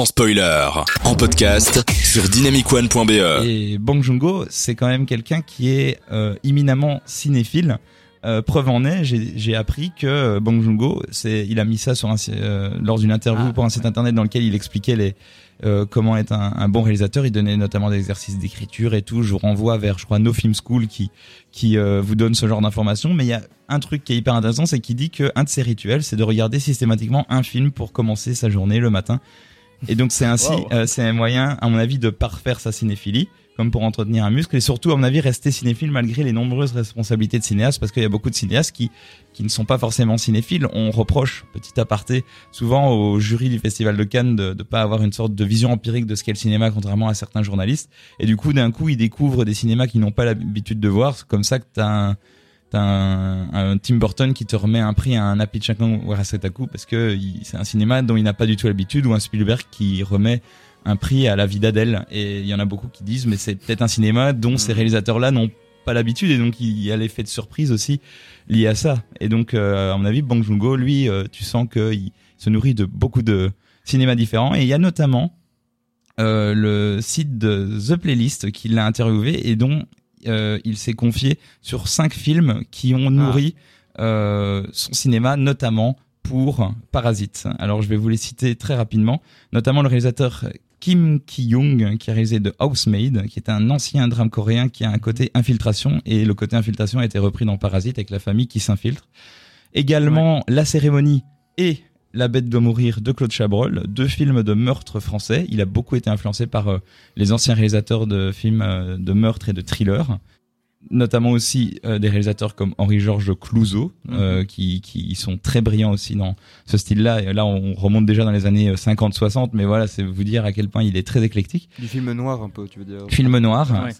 sans spoiler, en podcast sur dynamicone.be. Et Bong Joon-ho, c'est quand même quelqu'un qui est euh, éminemment cinéphile. Euh, preuve en est, j'ai appris que euh, Bong Joon-ho, c'est, il a mis ça sur un, euh, lors d'une interview Ah, pour un site internet dans lequel il expliquait les euh, comment être un, un bon réalisateur. Il donnait notamment des exercices d'écriture et tout. Je vous renvoie vers, je crois, No Film School qui qui euh, vous donne ce genre d'informations. Mais il y a un truc qui est hyper intéressant, c'est qu'il dit que un de ses rituels, c'est de regarder systématiquement un film pour commencer sa journée le matin. Et donc c'est ainsi, Wow. euh, c'est un moyen, à mon avis, de parfaire sa cinéphilie, comme pour entretenir un muscle, et surtout, à mon avis, rester cinéphile malgré les nombreuses responsabilités de cinéaste, parce qu'il y a beaucoup de cinéastes qui qui ne sont pas forcément cinéphiles. On reproche, petit aparté, souvent au jury du Festival de Cannes de ne pas avoir une sorte de vision empirique de ce qu'est le cinéma, contrairement à certains journalistes. Et du coup, d'un coup, ils découvrent des cinémas qu'ils n'ont pas l'habitude de voir. C'est comme ça que t'as un T'as un, un Tim Burton qui te remet un prix à un Happy Chakan Warasetaku parce que c'est un cinéma dont il n'a pas du tout l'habitude ou un Spielberg qui remet un prix à la vie d'Adèle. Et il y en a beaucoup qui disent mais c'est peut-être un cinéma dont ces réalisateurs-là n'ont pas l'habitude et donc il y a l'effet de surprise aussi lié à ça. Et donc euh, à mon avis Joon-ho lui euh, tu sens qu'il se nourrit de beaucoup de cinémas différents. Et il y a notamment euh, le site de The Playlist qui l'a interviewé et dont il s'est confié sur cinq films qui ont nourri euh, son cinéma, notamment pour Parasite. Alors je vais vous les citer très rapidement, notamment le réalisateur Kim Ki-young qui a réalisé The Housemaid, qui est un ancien drame coréen qui a un côté infiltration et le côté infiltration a été repris dans Parasite avec la famille qui s'infiltre. Également La cérémonie et La bête doit mourir de Claude Chabrol, deux films de meurtre français. Il a beaucoup été influencé par euh, les anciens réalisateurs de films euh, de meurtre et de thriller notamment aussi euh, des réalisateurs comme Henri-Georges Clouzot, euh, qui, qui sont très brillants aussi dans ce style-là. Et là, on remonte déjà dans les années 50-60, mais voilà, c'est vous dire à quel point il est très éclectique. Du film noir un peu, tu veux dire. Film noir, Ouais.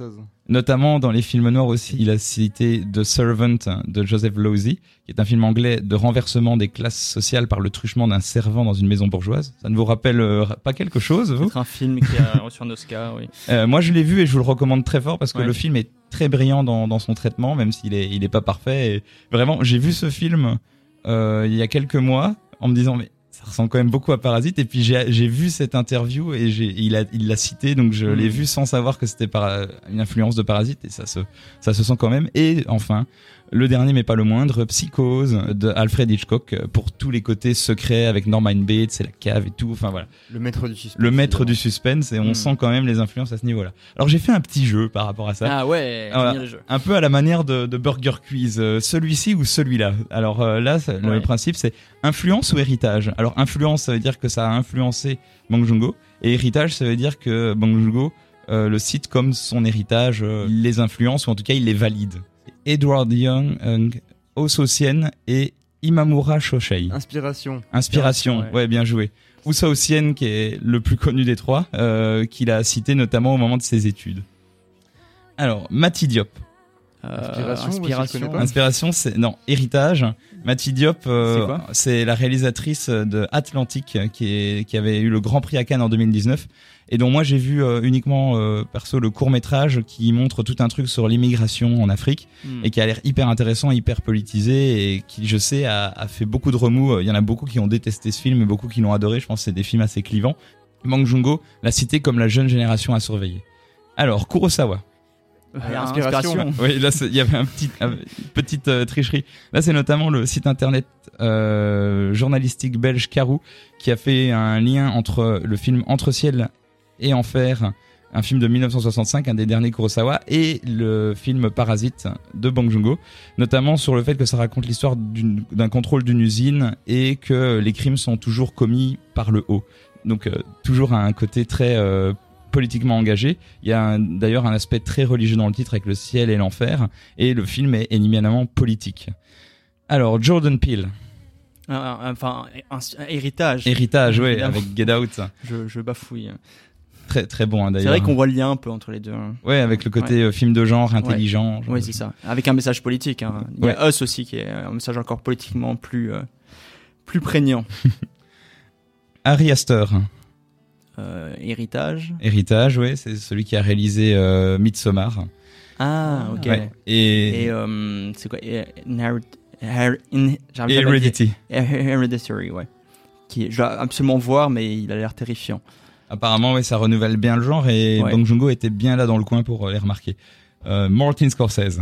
Notamment dans les films noirs aussi, il a cité The Servant de Joseph Losey, qui est un film anglais de renversement des classes sociales par le truchement d'un servant dans une maison bourgeoise. Ça ne vous rappelle euh, pas quelque chose, vous Peut-être un film qui a reçu un Oscar, oui. Euh, moi, je l'ai vu et je vous le recommande très fort parce que Ouais. le film est très brillant dans, dans son traitement, même s'il est, il est pas parfait. Et vraiment, j'ai vu ce film euh, il y a quelques mois en me disant mais ça ressemble quand même beaucoup à Parasite. Et puis j'ai vu cette interview et il a il l'a cité donc je l'ai Mm. vu sans savoir que c'était par une influence de Parasite et ça se ça se sent quand même. Et enfin. Le dernier, mais pas le moindre, Psychose de Alfred Hitchcock pour tous les côtés secrets avec Norman Bates, c'est la cave et tout. Enfin voilà Le maître du suspense. le maître du suspense et on Mm. sent quand même les influences à ce niveau-là. Alors j'ai fait un petit jeu par rapport à ça, Ah ouais, Voilà. un peu à la manière de, de Burger Quiz, euh, celui-ci ou celui-là. Alors euh, là, le principe c'est influence ou héritage? Alors influence, ça veut dire que ça a influencé Bang Joon-ho et héritage, ça veut dire que Bang Joon-ho euh, le cite comme son héritage, euh, il les influence ou en tout cas il les valide. Edward Young, euh, Oso Sien et Imamura Shoshei. Inspiration. Inspiration, ouais. ouais. bien joué. Sien, qui est le plus connu des trois, euh, qu'il a cité notamment au moment de ses études. Alors, Mati Diop. Euh, Inspiration, c'est non héritage. Mati Diop, euh, C'est la réalisatrice de Atlantique qui, est, qui avait eu le Grand Prix à Cannes en 2019 et dont moi j'ai vu euh, uniquement euh, perso le court métrage qui montre tout un truc sur l'immigration en Afrique Hmm. et qui a l'air hyper intéressant, hyper politisé et qui, je sais, a, a fait beaucoup de remous. Il y en a beaucoup qui ont détesté ce film et beaucoup qui l'ont adoré. Je pense que c'est des films assez clivants. Bang Joon-ho l'a cité comme la jeune génération à surveiller. Alors, Kurosawa. Ouais, Inspiration. Oui, là, il y avait un petit, un- une petite euh, tricherie. Là, c'est notamment le site internet euh, journalistique belge Karou qui a fait un lien entre le film Entre ciel et enfer, un film de 1965, un des derniers Kurosawa, et le film Parasite de Bang Joon-ho, notamment sur le fait que ça raconte l'histoire d'un contrôle d'une usine et que les crimes sont toujours commis par le haut. Donc, euh, toujours un côté très euh, politiquement engagé. Il y a d'ailleurs un aspect très religieux dans le titre avec le ciel et l'enfer, et le film est éminemment politique. Alors, Jordan Peele, un- Enfin, un, un héritage. héritage, Évidemment. avec Get Out, Je, je bafouille. très très bon hein, C'est d'ailleurs. vrai qu'on voit le lien un peu entre les deux. hein. Ouais, avec le côté euh, film de genre, intelligent. Oui, c'est ça. Avec un message politique. hein. Il y a Us aussi qui est un message encore politiquement plus, euh, plus prégnant. Harry Astor, Euh, héritage. héritage, ouais, c'est celui qui a réalisé euh, Midsommar. Ah, ok. Ouais. Et, Et euh, c'est quoi Inherit- Her- in-. Heredity. Hereditary, ouais. qui je dois absolument voir, mais il a l'air terrifiant. Apparemment, oui, ça renouvelle bien le genre et Ouais. Bong Joon-ho était bien là dans le coin pour euh, les remarquer. Euh, Martin Scorsese,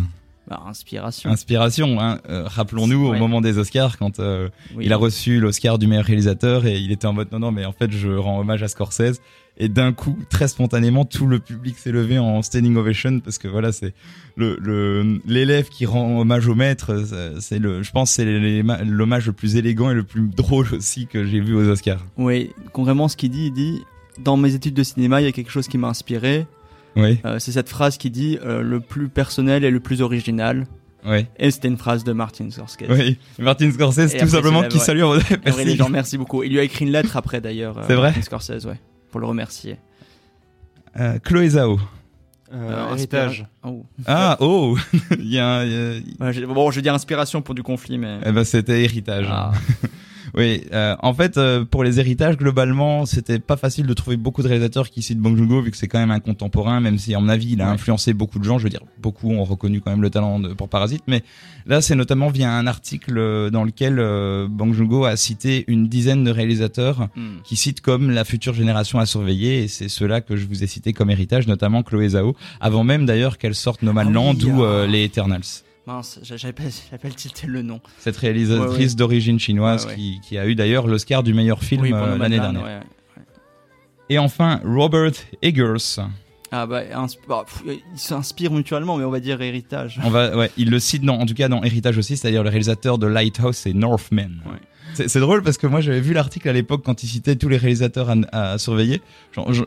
Bah, inspiration. inspiration. Hein, euh, Rappelons-nous au Ouais. moment des Oscars quand euh, Oui. il a reçu l'Oscar du meilleur réalisateur et il était en mode non non mais en fait je rends hommage à Scorsese et d'un coup très spontanément tout le public s'est levé en standing ovation parce que voilà c'est le le- l'élève qui rend hommage au maître c'est- c'est le je pense c'est l'hommage le plus élégant et le plus drôle aussi que j'ai vu aux Oscars. Oui, contrairement à ce qu'il dit, il dit dans mes études de cinéma, il y a quelque chose qui m'a inspiré. Oui Euh, c'est cette phrase qui dit euh, le plus personnel et le plus original. oui Et c'était une phrase de Martin Scorsese. oui Martin Scorsese Et tout après, simplement qui salue merci. les gens, merci beaucoup. Il lui a écrit une lettre après d'ailleurs. euh, C'est vrai Martin Scorsese, ouais, pour le remercier. Euh, Chloé Zhao Euh, héritage. Oh. ah oh il y a, un- il y a- Voilà, j'ai- bon, je vais dire inspiration pour du conflit, mais. eh ben c'était héritage. Ah. Oui, euh, en fait, euh, pour les héritages, globalement, c'était pas facile de trouver beaucoup de réalisateurs qui citent Bong Joon-ho, vu que c'est quand même un contemporain, même si, à mon avis, il a Ouais. influencé beaucoup de gens. Je veux dire, beaucoup ont reconnu quand même le talent de, pour Parasite, mais là, c'est notamment via un article euh, dans lequel euh, Bong Joon-ho a cité une dizaine de réalisateurs Hmm. qui citent comme la future génération à surveiller, et c'est ceux-là que je vous ai cités comme héritage, notamment Chloé Zhao, avant même d'ailleurs qu'elle sorte oui, ou ah. euh, les Eternals. Mince, j'a- j'avais pas, tilté le nom. Cette réalisatrice Ouais, ouais. d'origine chinoise Ouais. Qui, qui a eu d'ailleurs l'Oscar du meilleur film Oui, euh, l'année dernière. Et enfin, Robert Eggers. Ah bah, bah, pff, ils s'inspirent mutuellement, mais on va dire héritage. On va, ouais, il le cite dans, en tout cas dans Héritage aussi, c'est-à-dire le réalisateur de Lighthouse et Northman. Ouais. C'est drôle parce que moi j'avais vu l'article à l'époque quand il citait tous les réalisateurs à, à surveiller.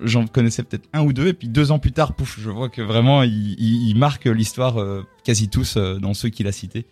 J'en- connaissais peut-être un ou deux et puis deux ans plus tard, pouf, je vois que vraiment il, il, il marque l'histoire euh, quasi tous euh, dans ceux qu'il a cités.